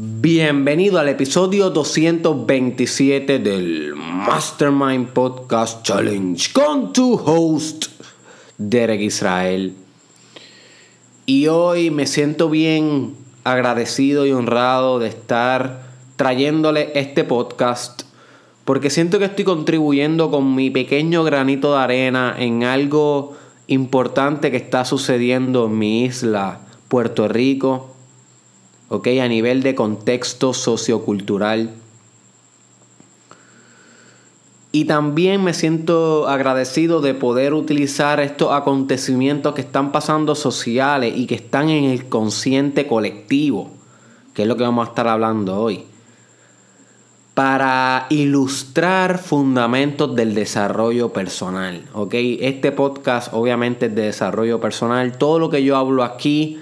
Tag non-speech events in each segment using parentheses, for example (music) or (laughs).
Bienvenido al episodio 227 del Mastermind Podcast Challenge con tu host, Derek Israel. Y hoy me siento bien agradecido y honrado de estar trayéndole este podcast porque siento que estoy contribuyendo con mi pequeño granito de arena en algo importante que está sucediendo en mi isla, Puerto Rico ¿ok? A nivel de contexto sociocultural. Y también me siento agradecido de poder utilizar estos acontecimientos que están pasando sociales y que están en el consciente colectivo, que es lo que vamos a estar hablando hoy, para ilustrar fundamentos del desarrollo personal. ¿ok? Este podcast obviamente es de desarrollo personal. Todo lo que yo hablo aquí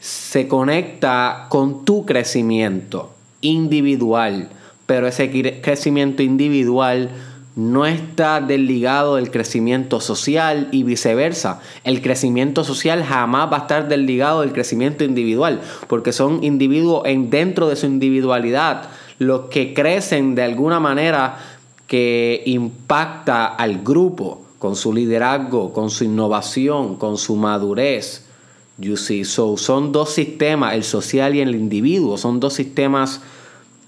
se conecta con tu crecimiento individual, pero ese crecimiento individual no está desligado del crecimiento social y viceversa. El crecimiento social jamás va a estar desligado del crecimiento individual, porque son individuos en, dentro de su individualidad los que crecen de alguna manera que impacta al grupo con su liderazgo, con su innovación, con su madurez. You see, so son dos sistemas, el social y el individuo, son dos sistemas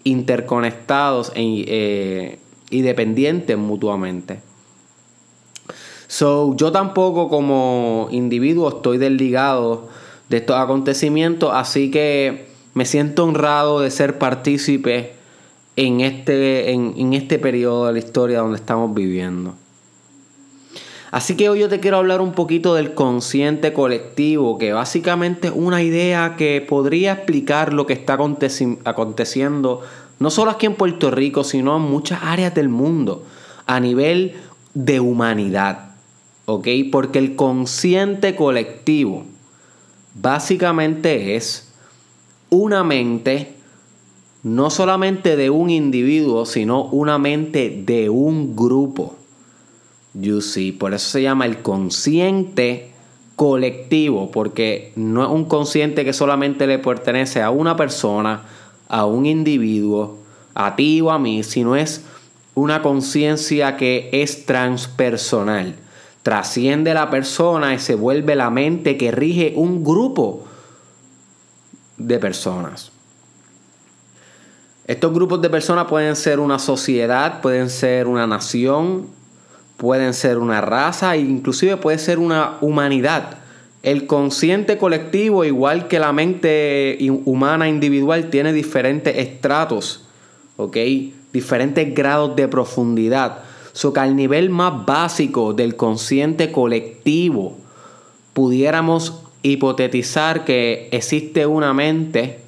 interconectados e, y dependientes mutuamente. So, yo tampoco como individuo estoy desligado de estos acontecimientos, así que me siento honrado de ser partícipe en este, en este periodo de la historia donde estamos viviendo. Así que hoy yo te quiero hablar un poquito del consciente colectivo, que básicamente es una idea que podría explicar lo que está aconteciendo no solo aquí en Puerto Rico, sino en muchas áreas del mundo, a nivel de humanidad. ¿Ok? Porque el consciente colectivo básicamente es una mente no solamente de un individuo, sino una mente de un grupo. You see, por eso se llama el consciente colectivo, porque no es un consciente que solamente le pertenece a una persona, a un individuo, a ti o a mí, sino es una conciencia que es transpersonal. Trasciende la persona y se vuelve la mente que rige un grupo de personas. Estos grupos de personas pueden ser una sociedad, pueden ser una nación, pueden ser una raza e inclusive puede ser una humanidad. El consciente colectivo, igual que la mente humana individual, tiene diferentes estratos, ¿ok? Diferentes grados de profundidad. So que al nivel más básico del consciente colectivo, pudiéramos hipotetizar que existe una mente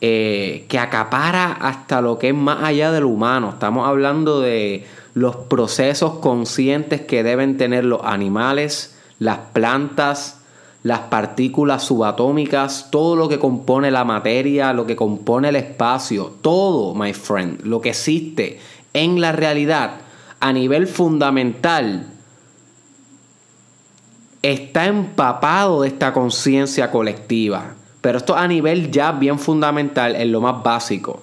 eh, que acapara hasta lo que es más allá del humano. Estamos hablando de los procesos conscientes que deben tener los animales, las plantas, las partículas subatómicas, todo lo que compone la materia, lo que compone el espacio, todo, my friend, lo que existe en la realidad a nivel fundamental está empapado de esta conciencia colectiva. Pero esto a nivel ya bien fundamental, en lo más básico.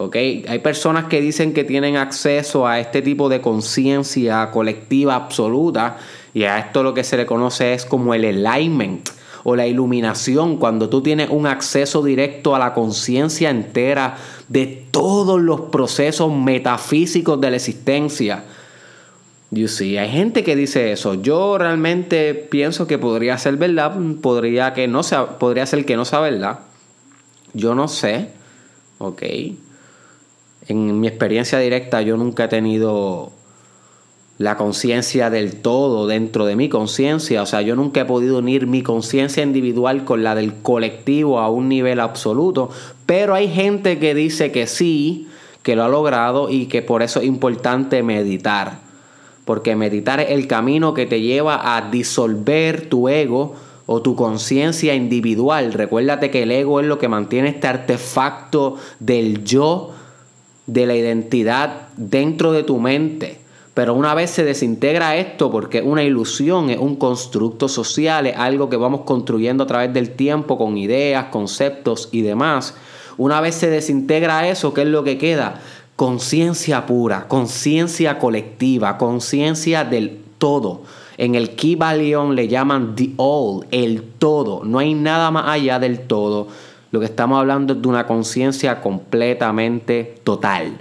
Hay personas que dicen que tienen acceso a este tipo de conciencia colectiva absoluta y a esto lo que se le conoce es como el alignment o la iluminación, cuando tú tienes un acceso directo a la conciencia entera de todos los procesos metafísicos de la existencia. You see, hay gente que dice eso. Yo realmente pienso que podría ser verdad, podría que no sea, podría ser que no sea verdad. Yo no sé. Ok en mi experiencia directa yo nunca he tenido la conciencia del todo dentro de mi conciencia. O sea, yo nunca he podido unir mi conciencia individual con la del colectivo a un nivel absoluto. Pero hay gente que dice que sí, que lo ha logrado y que por eso es importante meditar. Porque meditar es el camino que te lleva a disolver tu ego o tu conciencia individual. Recuérdate que el ego es lo que mantiene este artefacto del yo de la identidad dentro de tu mente. Pero una vez se desintegra esto, porque es una ilusión, es un constructo social, es algo que vamos construyendo a través del tiempo con ideas, conceptos y demás. Una vez se desintegra eso, ¿qué es lo que queda? Conciencia pura, conciencia colectiva, conciencia del todo. En el Kibalion le llaman the all, el todo. No hay nada más allá del todo. Lo que estamos hablando es de una conciencia completamente total.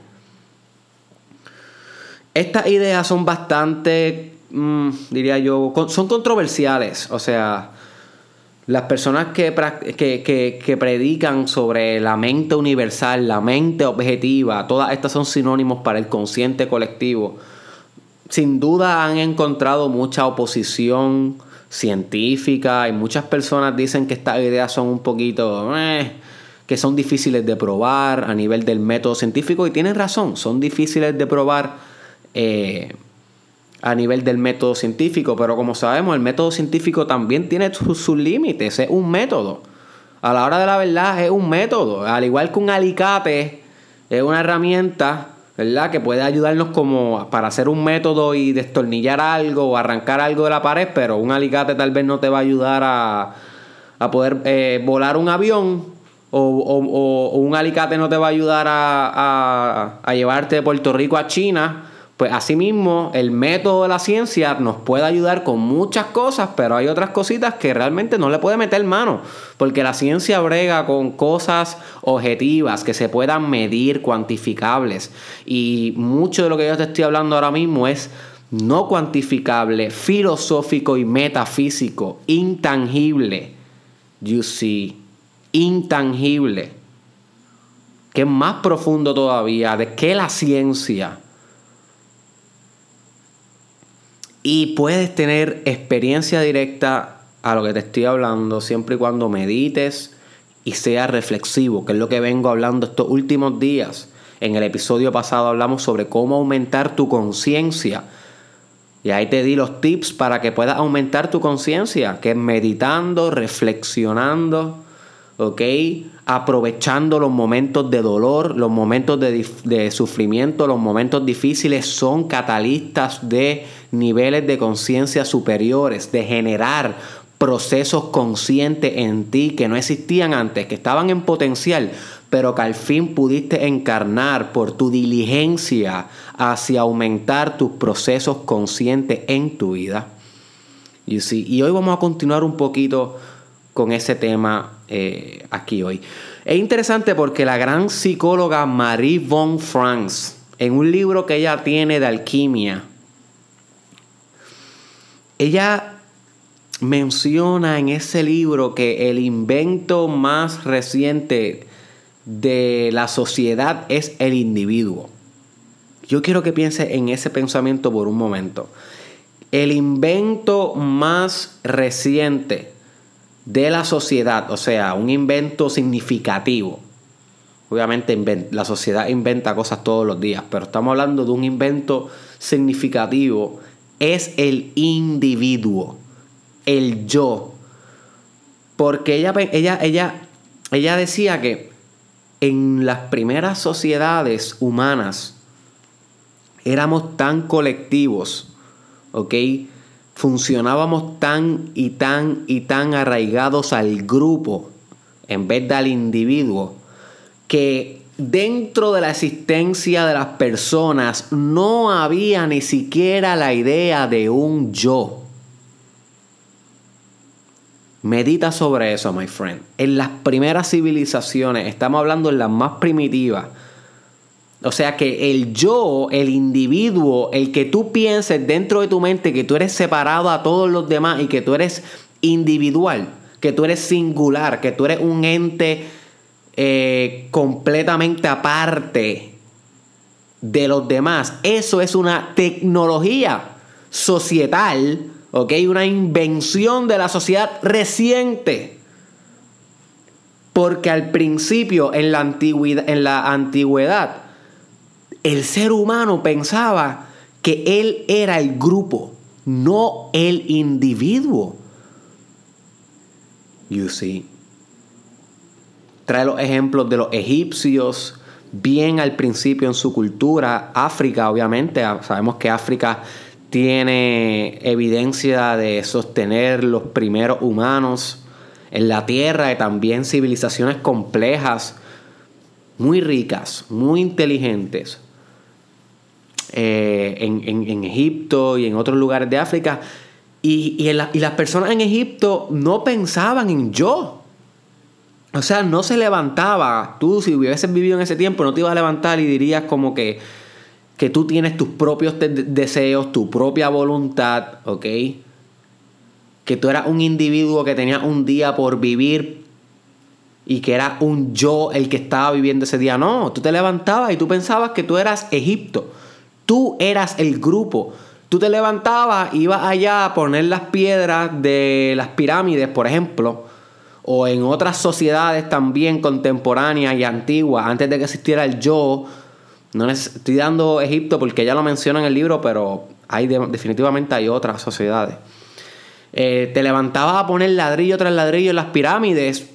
Estas ideas son bastante, mm, diría yo, son controversiales. O sea, las personas que, que, predican sobre la mente universal, la mente objetiva, todas estas son sinónimos para el consciente colectivo. Sin duda han encontrado mucha oposición científica y muchas personas dicen que estas ideas son un poquito... Eh, que son difíciles de probar a nivel del método científico y tienen razón, son difíciles de probar eh, a nivel del método científico, pero como sabemos, el método científico también tiene sus, límites, es un método. A la hora de la verdad es un método, al igual que un alicate es una herramienta, ¿verdad? Que puede ayudarnos como para hacer un método y destornillar algo o arrancar algo de la pared, pero un alicate tal vez no te va a ayudar a, poder eh, volar un avión o, un alicate no te va a ayudar a, a llevarte de Puerto Rico a China pues asimismo, el método de la ciencia nos puede ayudar con muchas cosas, pero hay otras cositas que realmente no le puede meter mano, porque la ciencia brega con cosas objetivas que se puedan medir, cuantificables. Y mucho de lo que yo te estoy hablando ahora mismo es no cuantificable, filosófico y metafísico, intangible. You see, intangible. Que es más profundo todavía de que la ciencia. Y puedes tener experiencia directa a lo que te estoy hablando siempre y cuando medites y seas reflexivo, que es lo que vengo hablando estos últimos días. En el episodio pasado hablamos sobre cómo aumentar tu conciencia. Y ahí te di los tips para que puedas aumentar tu conciencia, que es meditando, reflexionando, ¿ok? Aprovechando los momentos de dolor, los momentos de, de sufrimiento, los momentos difíciles son catalistas de niveles de conciencia superiores, de generar procesos conscientes en ti que no existían antes, que estaban en potencial, pero que al fin pudiste encarnar por tu diligencia hacia aumentar tus procesos conscientes en tu vida. Y hoy vamos a continuar un poquito con ese tema eh, aquí hoy. Es interesante porque la gran psicóloga Marie von Franz, en un libro que ella tiene de alquimia, ella menciona en ese libro que el invento más reciente de la sociedad es el individuo. Yo quiero que piense en ese pensamiento por un momento. El invento más reciente de la sociedad, o sea, un invento significativo. Obviamente la sociedad inventa cosas todos los días, pero estamos hablando de un invento significativo es el individuo, el yo. Porque ella, ella, ella, ella decía que en las primeras sociedades humanas éramos tan colectivos, ¿ok? Funcionábamos tan y tan y tan arraigados al grupo en vez del individuo que dentro de la existencia de las personas no había ni siquiera la idea de un yo. Medita sobre eso, my friend. En las primeras civilizaciones, estamos hablando en las más primitivas, o sea que el yo, el individuo, el que tú pienses dentro de tu mente que tú eres separado a todos los demás y que tú eres individual, que tú eres singular, que tú eres un ente eh, completamente aparte de los demás. Eso es una tecnología societal, ¿ok? Una invención de la sociedad reciente. Porque al principio, en la antigüedad, en la antigüedad el ser humano pensaba que él era el grupo, no el individuo. You see trae los ejemplos de los egipcios, bien al principio en su cultura. África, obviamente, sabemos que África tiene evidencia de sostener los primeros humanos en la tierra y también civilizaciones complejas, muy ricas, muy inteligentes. Eh, en, Egipto y en otros lugares de África. Y, y las personas en Egipto no pensaban en yo. O sea, no se levantaba. Tú, si hubieses vivido en ese tiempo, no te ibas a levantar y dirías como que, que tú tienes tus propios deseos, tu propia voluntad, ¿ok? Que tú eras un individuo que tenía un día por vivir y que era un yo el que estaba viviendo ese día. No, tú te levantabas y tú pensabas que tú eras Egipto. Tú eras el grupo. Tú te levantabas, ibas allá a poner las piedras de las pirámides, por ejemplo, o en otras sociedades también contemporáneas y antiguas, antes de que existiera el yo. No estoy dando Egipto porque ya lo menciona en el libro, pero hay definitivamente hay otras sociedades. Eh, te levantabas a poner ladrillo tras ladrillo en las pirámides,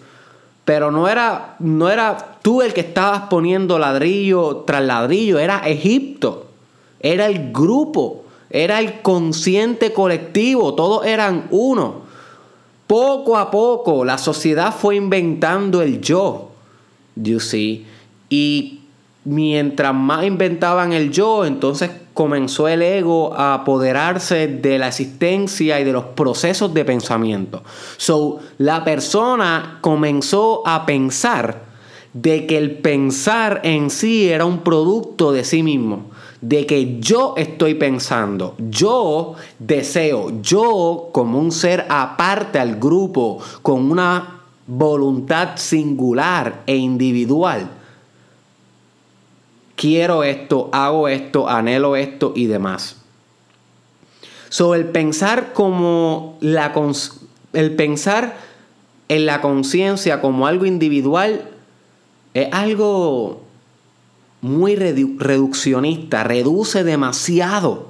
pero no era, no era tú el que estabas poniendo ladrillo tras ladrillo, era Egipto era el grupo, era el consciente colectivo, todos eran uno. Poco a poco la sociedad fue inventando el yo, you see, y mientras más inventaban el yo, entonces comenzó el ego a apoderarse de la existencia y de los procesos de pensamiento. So, la persona comenzó a pensar de que el pensar en sí era un producto de sí mismo de que yo estoy pensando, yo deseo, yo como un ser aparte al grupo, con una voluntad singular e individual, quiero esto, hago esto, anhelo esto y demás. Sobre el pensar como la el pensar en la conciencia como algo individual es algo muy reduccionista, reduce demasiado,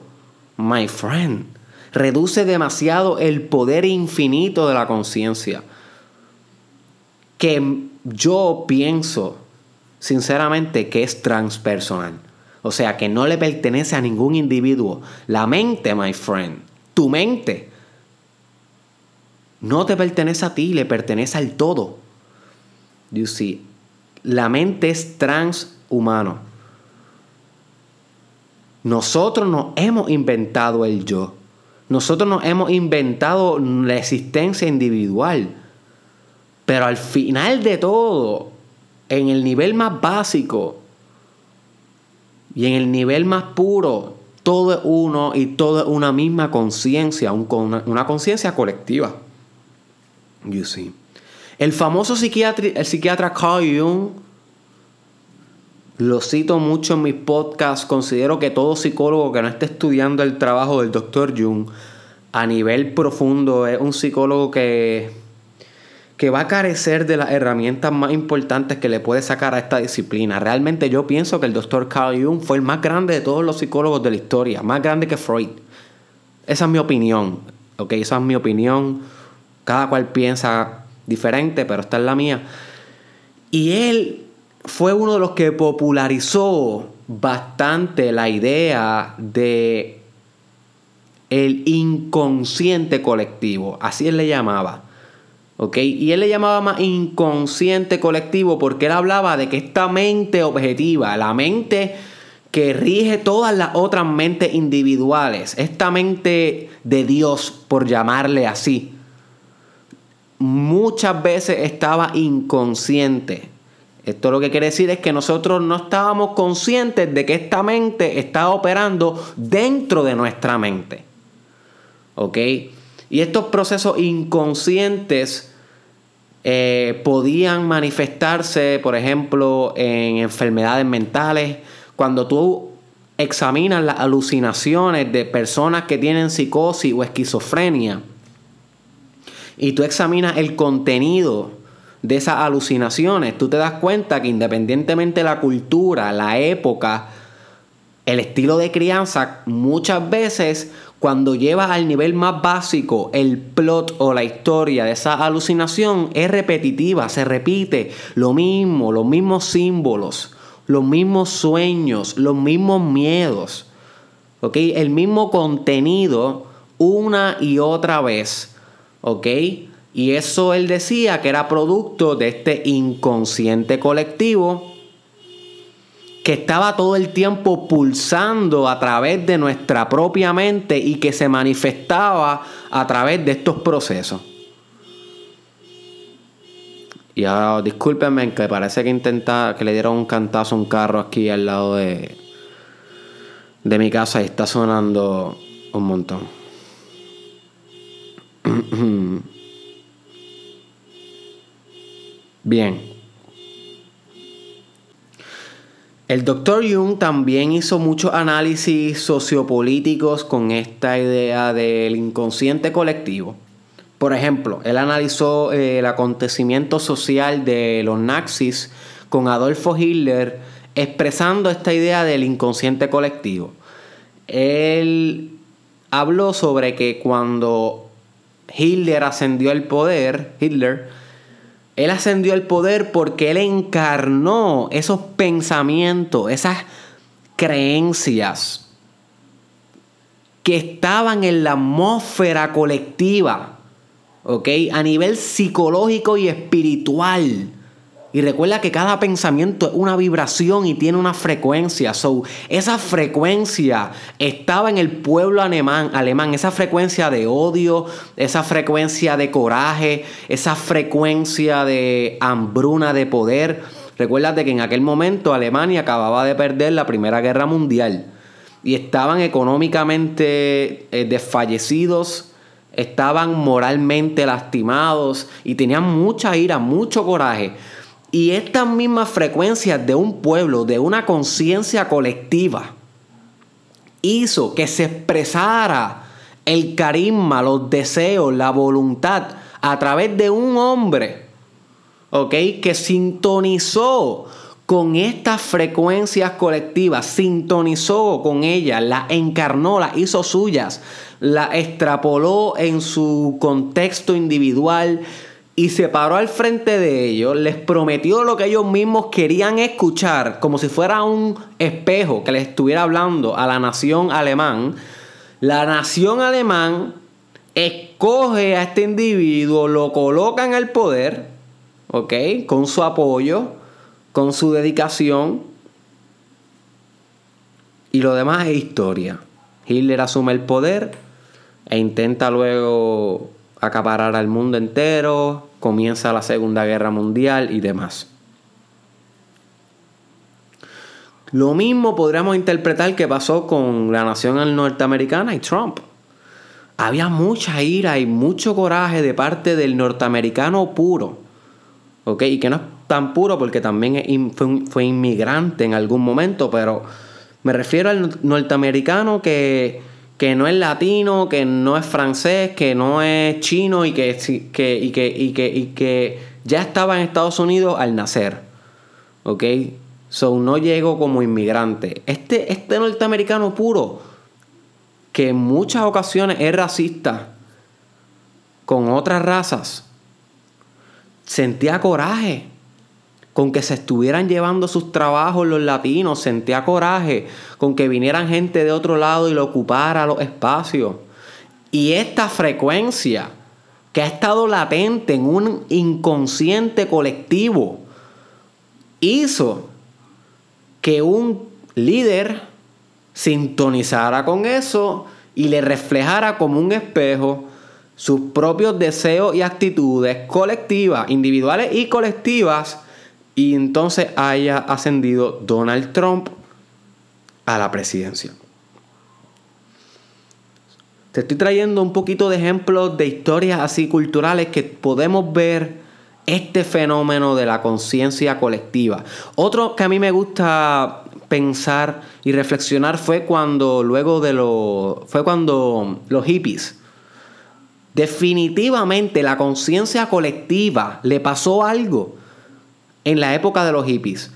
my friend, reduce demasiado el poder infinito de la conciencia. Que yo pienso, sinceramente, que es transpersonal. O sea, que no le pertenece a ningún individuo. La mente, my friend, tu mente, no te pertenece a ti, le pertenece al todo. You see, la mente es trans humano. Nosotros nos hemos inventado el yo. Nosotros nos hemos inventado la existencia individual. Pero al final de todo, en el nivel más básico y en el nivel más puro, todo es uno y todo es una misma conciencia, una, conciencia colectiva. You see. El famoso psiquiatra, el psiquiatra Carl Jung lo cito mucho en mis podcasts. Considero que todo psicólogo que no esté estudiando el trabajo del Dr. Jung a nivel profundo es un psicólogo que, que va a carecer de las herramientas más importantes que le puede sacar a esta disciplina. Realmente yo pienso que el Dr. Carl Jung fue el más grande de todos los psicólogos de la historia, más grande que Freud. Esa es mi opinión. Ok, esa es mi opinión. Cada cual piensa diferente, pero esta es la mía. Y él fue uno de los que popularizó bastante la idea de el inconsciente colectivo, así él le llamaba. ¿Ok? Y él le llamaba más inconsciente colectivo porque él hablaba de que esta mente objetiva, la mente que rige todas las otras mentes individuales, esta mente de Dios, por llamarle así, muchas veces estaba inconsciente. Esto lo que quiere decir es que nosotros no estábamos conscientes de que esta mente estaba operando dentro de nuestra mente. ¿Ok? Y estos procesos inconscientes eh, podían manifestarse, por ejemplo, en enfermedades mentales. Cuando tú examinas las alucinaciones de personas que tienen psicosis o esquizofrenia, y tú examinas el contenido de esas alucinaciones, tú te das cuenta que independientemente de la cultura, la época, el estilo de crianza, muchas veces cuando llevas al nivel más básico el plot o la historia de esa alucinación es repetitiva, se repite lo mismo, los mismos símbolos, los mismos sueños, los mismos miedos, ¿ok? El mismo contenido una y otra vez, ¿ok? Y eso él decía que era producto de este inconsciente colectivo que estaba todo el tiempo pulsando a través de nuestra propia mente y que se manifestaba a través de estos procesos. Y ahora discúlpenme que parece que intenta que le dieron un cantazo a un carro aquí al lado de, de mi casa y está sonando un montón. (clears throat) Bien. El doctor Jung también hizo muchos análisis sociopolíticos con esta idea del inconsciente colectivo. Por ejemplo, él analizó eh, el acontecimiento social de los nazis con Adolfo Hitler expresando esta idea del inconsciente colectivo. Él habló sobre que cuando Hitler ascendió al poder, Hitler, él ascendió al poder porque él encarnó esos pensamientos, esas creencias que estaban en la atmósfera colectiva, ¿ok? A nivel psicológico y espiritual. Y recuerda que cada pensamiento es una vibración y tiene una frecuencia. So, esa frecuencia estaba en el pueblo alemán, alemán, esa frecuencia de odio, esa frecuencia de coraje, esa frecuencia de hambruna de poder. Recuérdate que en aquel momento Alemania acababa de perder la Primera Guerra Mundial y estaban económicamente eh, desfallecidos, estaban moralmente lastimados y tenían mucha ira, mucho coraje. Y estas mismas frecuencias de un pueblo, de una conciencia colectiva, hizo que se expresara el carisma, los deseos, la voluntad a través de un hombre, ¿ok? Que sintonizó con estas frecuencias colectivas, sintonizó con ellas, las encarnó, las hizo suyas, la extrapoló en su contexto individual, y se paró al frente de ellos, les prometió lo que ellos mismos querían escuchar, como si fuera un espejo que les estuviera hablando a la nación alemán. La nación alemán escoge a este individuo, lo coloca en el poder, ¿ok? Con su apoyo, con su dedicación. Y lo demás es historia. Hitler asume el poder e intenta luego acaparar al mundo entero, comienza la Segunda Guerra Mundial y demás. Lo mismo podríamos interpretar que pasó con la nación norteamericana y Trump. Había mucha ira y mucho coraje de parte del norteamericano puro. ¿Ok? Y que no es tan puro porque también fue inmigrante en algún momento, pero me refiero al norteamericano que que no es latino, que no es francés, que no es chino y que, que, y que, y que, y que ya estaba en Estados Unidos al nacer. ¿Ok? So no llegó como inmigrante. Este, este norteamericano puro, que en muchas ocasiones es racista con otras razas, sentía coraje con que se estuvieran llevando sus trabajos los latinos, sentía coraje, con que vinieran gente de otro lado y lo ocupara los espacios. Y esta frecuencia que ha estado latente en un inconsciente colectivo hizo que un líder sintonizara con eso y le reflejara como un espejo sus propios deseos y actitudes colectivas, individuales y colectivas, y entonces haya ascendido Donald Trump a la presidencia. Te estoy trayendo un poquito de ejemplos de historias así culturales que podemos ver este fenómeno de la conciencia colectiva. Otro que a mí me gusta pensar y reflexionar fue cuando luego de lo fue cuando los hippies definitivamente la conciencia colectiva le pasó algo en la época de los hippies.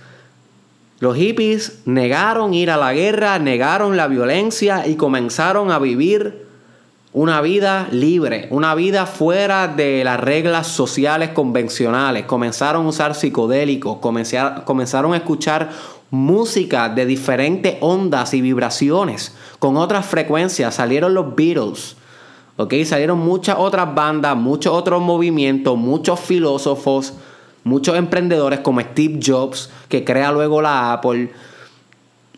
Los hippies negaron ir a la guerra, negaron la violencia y comenzaron a vivir una vida libre, una vida fuera de las reglas sociales convencionales. Comenzaron a usar psicodélicos, comenzaron a escuchar música de diferentes ondas y vibraciones, con otras frecuencias. Salieron los Beatles, ¿ok? Salieron muchas otras bandas, muchos otros movimientos, muchos filósofos, muchos emprendedores como Steve Jobs, que crea luego la Apple.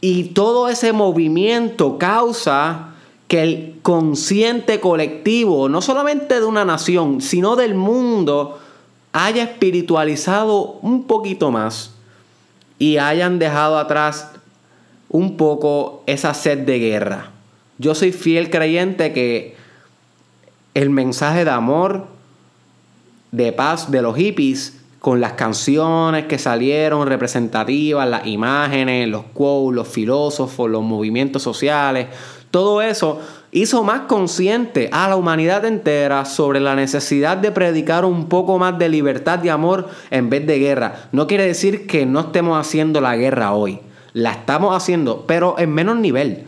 Y todo ese movimiento causa que el consciente colectivo, no solamente de una nación, sino del mundo, haya espiritualizado un poquito más y hayan dejado atrás un poco esa sed de guerra. Yo soy fiel creyente que el mensaje de amor, de paz de los hippies, con las canciones que salieron representativas, las imágenes, los quotes, los filósofos, los movimientos sociales, todo eso hizo más consciente a la humanidad entera sobre la necesidad de predicar un poco más de libertad y amor en vez de guerra. No quiere decir que no estemos haciendo la guerra hoy. La estamos haciendo, pero en menos nivel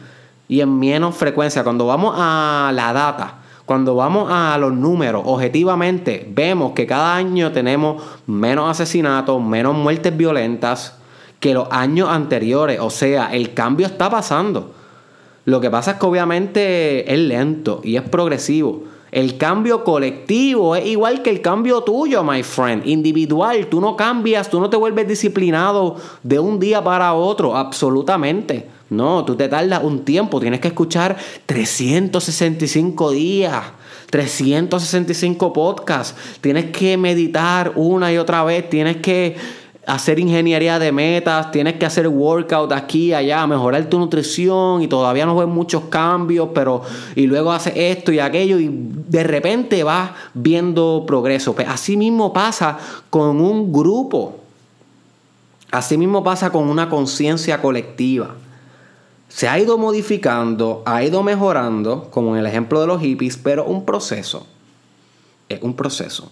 y en menos frecuencia. Cuando vamos a la data, cuando vamos a los números, objetivamente vemos que cada año tenemos menos asesinatos, menos muertes violentas que los años anteriores. O sea, el cambio está pasando. Lo que pasa es que obviamente es lento y es progresivo. El cambio colectivo es igual que el cambio tuyo, my friend. Individual, tú no cambias, tú no te vuelves disciplinado de un día para otro, absolutamente. No, tú te tardas un tiempo, tienes que escuchar 365 días. 365 podcasts, tienes que meditar una y otra vez, tienes que hacer ingeniería de metas, tienes que hacer workout aquí allá, mejorar tu nutrición y todavía no ves muchos cambios, pero y luego haces esto y aquello y de repente vas viendo progreso. Pues así mismo pasa con un grupo. Así mismo pasa con una conciencia colectiva. Se ha ido modificando, ha ido mejorando, como en el ejemplo de los hippies, pero un proceso. Es un proceso.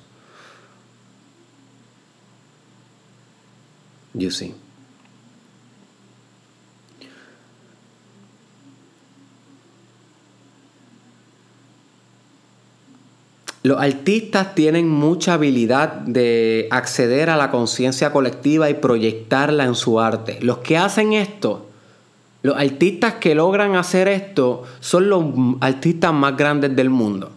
You see. Los artistas tienen mucha habilidad de acceder a la conciencia colectiva y proyectarla en su arte. Los que hacen esto, los artistas que logran hacer esto, son los artistas más grandes del mundo.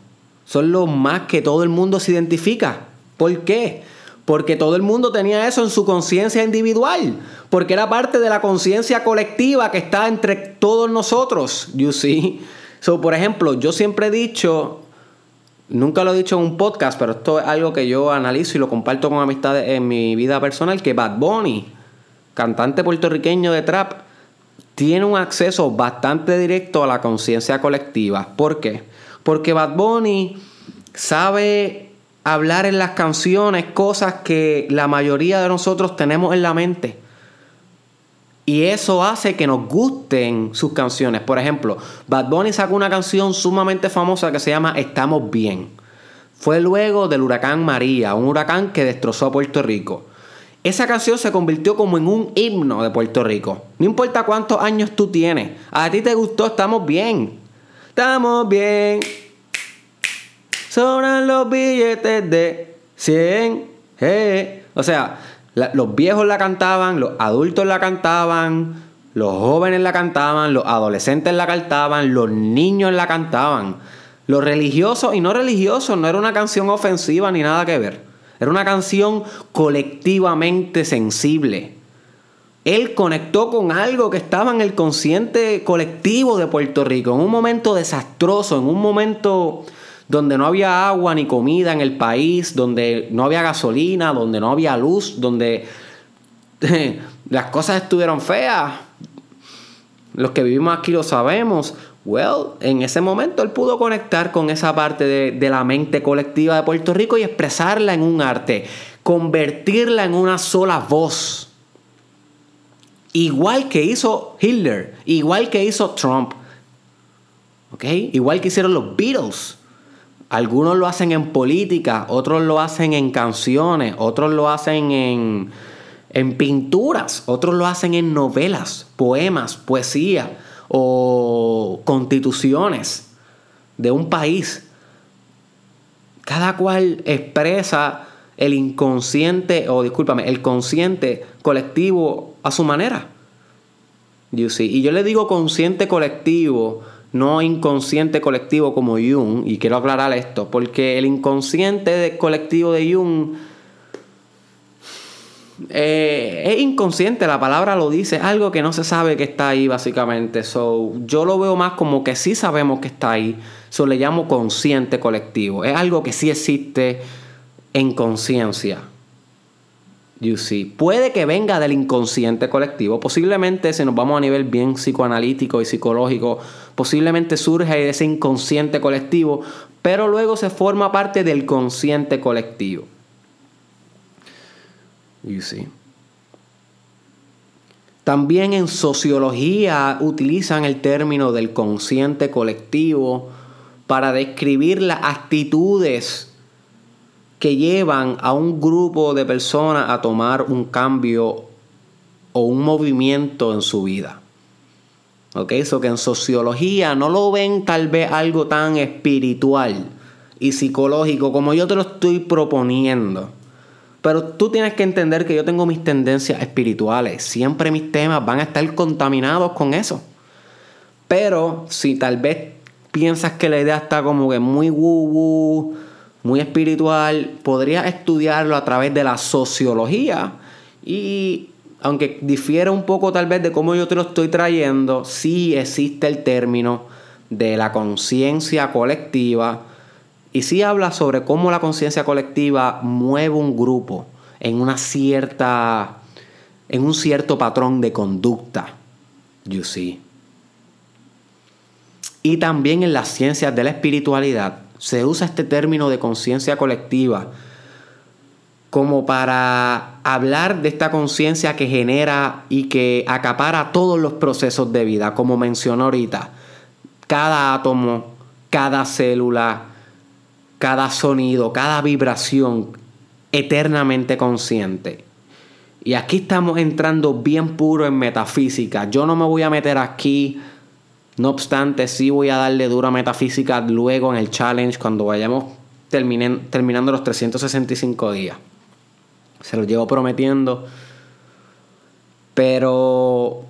Son los más que todo el mundo se identifica. ¿Por qué? Porque todo el mundo tenía eso en su conciencia individual. Porque era parte de la conciencia colectiva que está entre todos nosotros. You see? So, por ejemplo, yo siempre he dicho, nunca lo he dicho en un podcast, pero esto es algo que yo analizo y lo comparto con amistades en mi vida personal, que Bad Bunny, cantante puertorriqueño de trap, tiene un acceso bastante directo a la conciencia colectiva. ¿Por qué? Porque Bad Bunny sabe hablar en las canciones cosas que la mayoría de nosotros tenemos en la mente. Y eso hace que nos gusten sus canciones. Por ejemplo, Bad Bunny sacó una canción sumamente famosa que se llama Estamos Bien. Fue luego del huracán María, un huracán que destrozó a Puerto Rico. Esa canción se convirtió como en un himno de Puerto Rico. No importa cuántos años tú tienes, a ti te gustó Estamos Bien. Estamos bien, sobran los billetes de 100. O sea, los viejos la cantaban, los adultos la cantaban, los jóvenes la cantaban, los adolescentes la cantaban, los niños la cantaban. Los religiosos y no religiosos no era una canción ofensiva ni nada que ver. Era una canción colectivamente sensible. Él conectó con algo que estaba en el consciente colectivo de Puerto Rico, en un momento desastroso, en un momento donde no había agua ni comida en el país, donde no había gasolina, donde no había luz, donde (laughs) las cosas estuvieron feas. Los que vivimos aquí lo sabemos. Well, en ese momento él pudo conectar con esa parte de, la mente colectiva de Puerto Rico y expresarla en un arte, convertirla en una sola voz. Igual que hizo Hitler, igual que hizo Trump, ¿ok? Igual que hicieron los Beatles. Algunos lo hacen en política, otros lo hacen en canciones, otros lo hacen en, en pinturas, otros lo hacen en novelas, poemas, poesía o constituciones de un país. Cada cual expresa el inconsciente, o discúlpame, el consciente colectivo a su manera. Y yo le digo consciente colectivo, no inconsciente colectivo como Jung, y quiero aclarar esto, porque el inconsciente colectivo de Jung eh, es inconsciente, la palabra lo dice, algo que no se sabe que está ahí básicamente. So, yo lo veo más como que sí sabemos que está ahí, eso le llamo consciente colectivo, es algo que sí existe en conciencia. You see. Puede que venga del inconsciente colectivo, posiblemente si nos vamos a nivel bien psicoanalítico y psicológico, posiblemente surge de ese inconsciente colectivo, pero luego se forma parte del consciente colectivo. You see. También en sociología utilizan el término del consciente colectivo para describir las actitudes que llevan a un grupo de personas a tomar un cambio o un movimiento en su vida. ¿Ok? Eso que en sociología no lo ven tal vez algo tan espiritual y psicológico como yo te lo estoy proponiendo. Pero tú tienes que entender que yo tengo mis tendencias espirituales. Siempre mis temas van a estar contaminados con eso. Pero si tal vez piensas que la idea está como que muy woo muy espiritual, podría estudiarlo a través de la sociología y aunque difiere un poco tal vez de cómo yo te lo estoy trayendo, sí existe el término de la conciencia colectiva y sí habla sobre cómo la conciencia colectiva mueve un grupo en una cierta en un cierto patrón de conducta. You see. Y también en las ciencias de la espiritualidad se usa este término de conciencia colectiva como para hablar de esta conciencia que genera y que acapara todos los procesos de vida, como mencionó ahorita. Cada átomo, cada célula, cada sonido, cada vibración eternamente consciente. Y aquí estamos entrando bien puro en metafísica. Yo no me voy a meter aquí no obstante, sí voy a darle dura metafísica luego en el challenge cuando vayamos terminando los 365 días. Se lo llevo prometiendo. Pero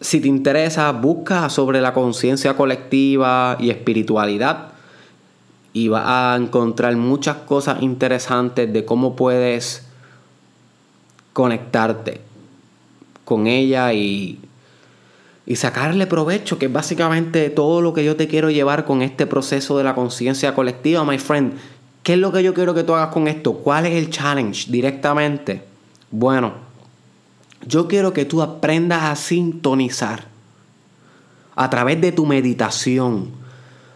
si te interesa, busca sobre la conciencia colectiva y espiritualidad. Y vas a encontrar muchas cosas interesantes de cómo puedes conectarte con ella y y sacarle provecho, que es básicamente todo lo que yo te quiero llevar con este proceso de la conciencia colectiva, my friend. ¿Qué es lo que yo quiero que tú hagas con esto? ¿Cuál es el challenge directamente? Bueno, yo quiero que tú aprendas a sintonizar a través de tu meditación,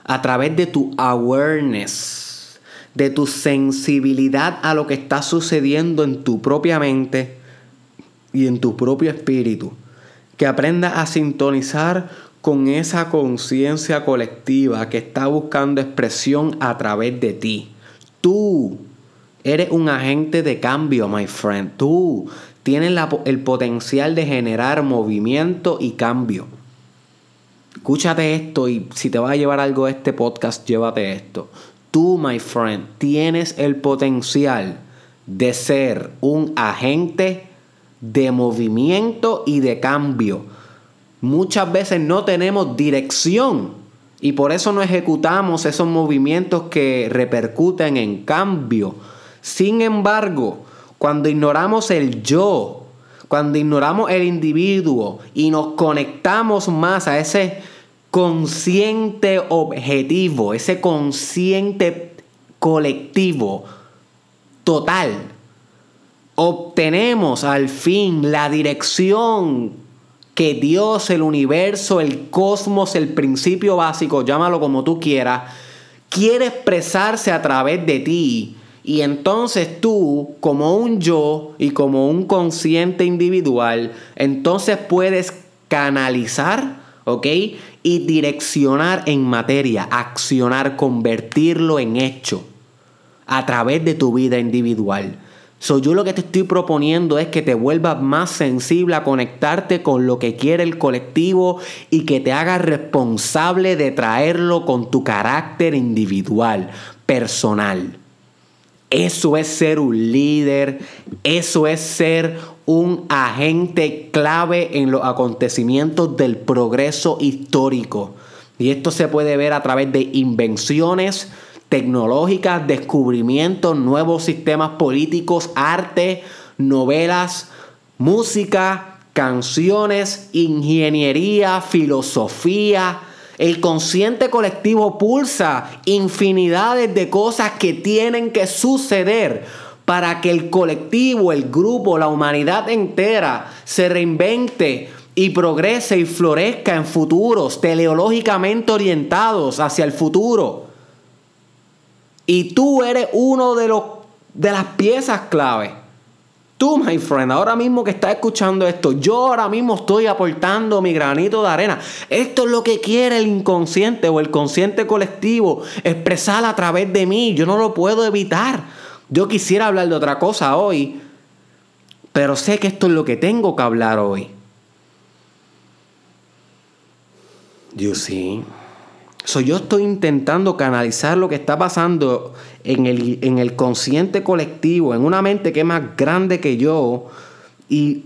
a través de tu awareness, de tu sensibilidad a lo que está sucediendo en tu propia mente y en tu propio espíritu que aprenda a sintonizar con esa conciencia colectiva que está buscando expresión a través de ti. Tú eres un agente de cambio, my friend. Tú tienes el potencial de generar movimiento y cambio. Escúchate esto y si te va a llevar algo de este podcast, llévate esto. Tú, my friend, tienes el potencial de ser un agente de movimiento y de cambio. Muchas veces no tenemos dirección y por eso no ejecutamos esos movimientos que repercuten en cambio. Sin embargo, cuando ignoramos el yo, cuando ignoramos el individuo y nos conectamos más a ese consciente objetivo, ese consciente colectivo total, obtenemos al fin la dirección que Dios, el universo, el cosmos, el principio básico, llámalo como tú quieras, quiere expresarse a través de ti. Y entonces tú, como un yo y como un consciente individual, entonces puedes canalizar, ¿ok? Y direccionar en materia, accionar, convertirlo en hecho a través de tu vida individual. So, yo lo que te estoy proponiendo es que te vuelvas más sensible a conectarte con lo que quiere el colectivo y que te hagas responsable de traerlo con tu carácter individual, personal. Eso es ser un líder, eso es ser un agente clave en los acontecimientos del progreso histórico. Y esto se puede ver a través de invenciones, tecnológicas, descubrimientos, nuevos sistemas políticos, arte, novelas, música, canciones, ingeniería, filosofía. El consciente colectivo pulsa infinidades de cosas que tienen que suceder para que el colectivo, el grupo, la humanidad entera se reinvente y progrese y florezca en futuros teleológicamente orientados hacia el futuro. Y tú eres uno de, los, de las piezas clave. Tú, my friend, ahora mismo que estás escuchando esto, yo ahora mismo estoy aportando mi granito de arena. Esto es lo que quiere el inconsciente o el consciente colectivo expresar a través de mí. Yo no lo puedo evitar. Yo quisiera hablar de otra cosa hoy, pero sé que esto es lo que tengo que hablar hoy. You see. So, yo estoy intentando canalizar lo que está pasando en el, en el consciente colectivo, en una mente que es más grande que yo. Y,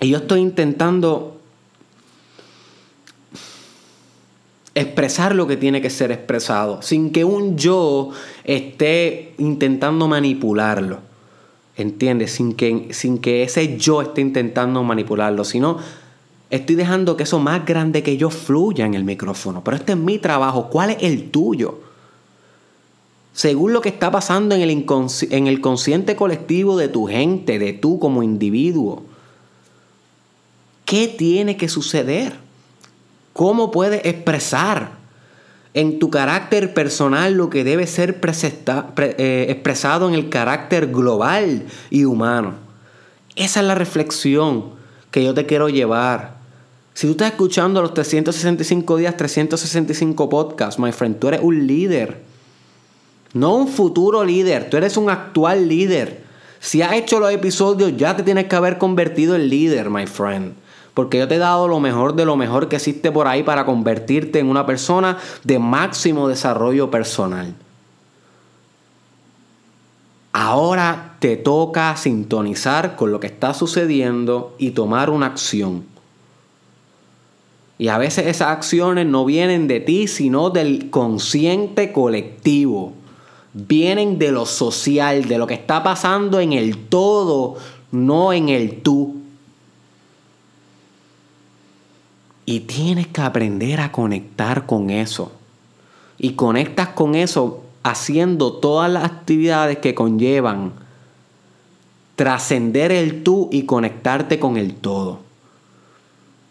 y yo estoy intentando expresar lo que tiene que ser expresado, sin que un yo esté intentando manipularlo. ¿Entiendes? Sin que, sin que ese yo esté intentando manipularlo, sino Estoy dejando que eso más grande que yo fluya en el micrófono. Pero este es mi trabajo. ¿Cuál es el tuyo? Según lo que está pasando en el, en el consciente colectivo de tu gente, de tú como individuo. ¿Qué tiene que suceder? ¿Cómo puedes expresar en tu carácter personal lo que debe ser eh, expresado en el carácter global y humano? Esa es la reflexión que yo te quiero llevar si tú estás escuchando los 365 días, 365 podcasts, my friend, tú eres un líder. No un futuro líder, tú eres un actual líder. Si has hecho los episodios, ya te tienes que haber convertido en líder, my friend. Porque yo te he dado lo mejor de lo mejor que existe por ahí para convertirte en una persona de máximo desarrollo personal. Ahora te toca sintonizar con lo que está sucediendo y tomar una acción. Y a veces esas acciones no vienen de ti, sino del consciente colectivo. Vienen de lo social, de lo que está pasando en el todo, no en el tú. Y tienes que aprender a conectar con eso. Y conectas con eso haciendo todas las actividades que conllevan trascender el tú y conectarte con el todo.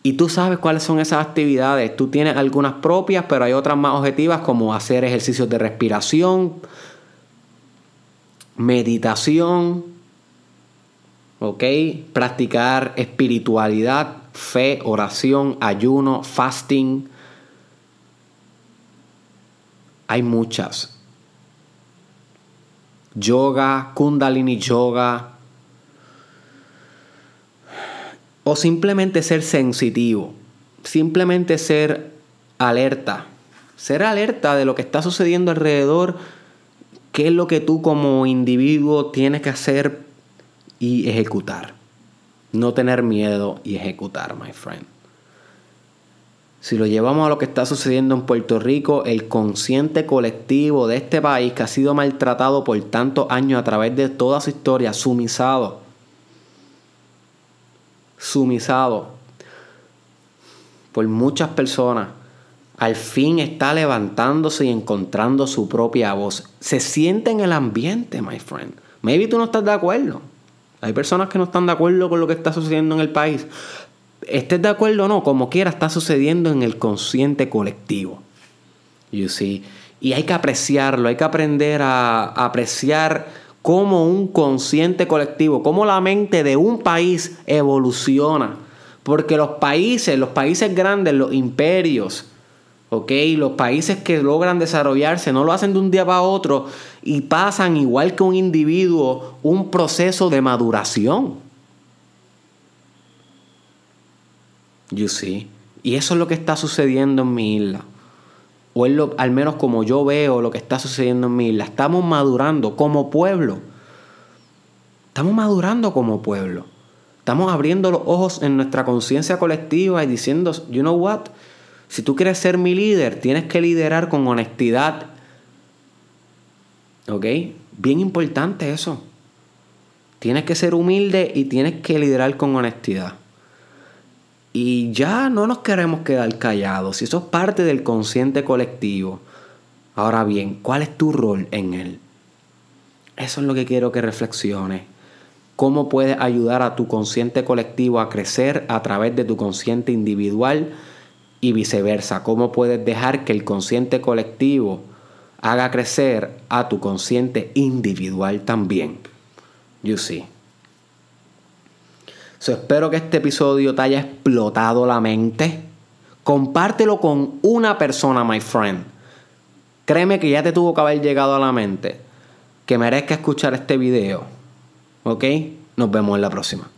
Y tú sabes cuáles son esas actividades. Tú tienes algunas propias, pero hay otras más objetivas como hacer ejercicios de respiración, meditación, ¿ok? Practicar espiritualidad, fe, oración, ayuno, fasting. Hay muchas. Yoga, kundalini yoga, O simplemente ser sensitivo, simplemente ser alerta, ser alerta de lo que está sucediendo alrededor, qué es lo que tú como individuo tienes que hacer y ejecutar. No tener miedo y ejecutar, my friend. Si lo llevamos a lo que está sucediendo en Puerto Rico, el consciente colectivo de este país que ha sido maltratado por tantos años a través de toda su historia, sumisado, sumisado por muchas personas, al fin está levantándose y encontrando su propia voz. Se siente en el ambiente, my friend. Maybe tú no estás de acuerdo. Hay personas que no están de acuerdo con lo que está sucediendo en el país. Estés de acuerdo o no, como quiera, está sucediendo en el consciente colectivo. You see? Y hay que apreciarlo, hay que aprender a apreciar cómo un consciente colectivo, cómo la mente de un país evoluciona. Porque los países, los países grandes, los imperios, ¿ok? Los países que logran desarrollarse no lo hacen de un día para otro y pasan igual que un individuo un proceso de maduración. You see. Y eso es lo que está sucediendo en mi isla. O es lo, al menos como yo veo lo que está sucediendo en mi isla. Estamos madurando como pueblo. Estamos madurando como pueblo. Estamos abriendo los ojos en nuestra conciencia colectiva y diciendo, you know what? Si tú quieres ser mi líder, tienes que liderar con honestidad. ¿Ok? Bien importante eso. Tienes que ser humilde y tienes que liderar con honestidad. Y ya no nos queremos quedar callados. Si eso es parte del consciente colectivo. Ahora bien, ¿cuál es tu rol en él? Eso es lo que quiero que reflexiones. ¿Cómo puedes ayudar a tu consciente colectivo a crecer a través de tu consciente individual? y viceversa. ¿Cómo puedes dejar que el consciente colectivo haga crecer a tu consciente individual también? You see. Espero que este episodio te haya explotado la mente. Compártelo con una persona, my friend. Créeme que ya te tuvo que haber llegado a la mente que merezca escuchar este video. ¿Ok? Nos vemos en la próxima.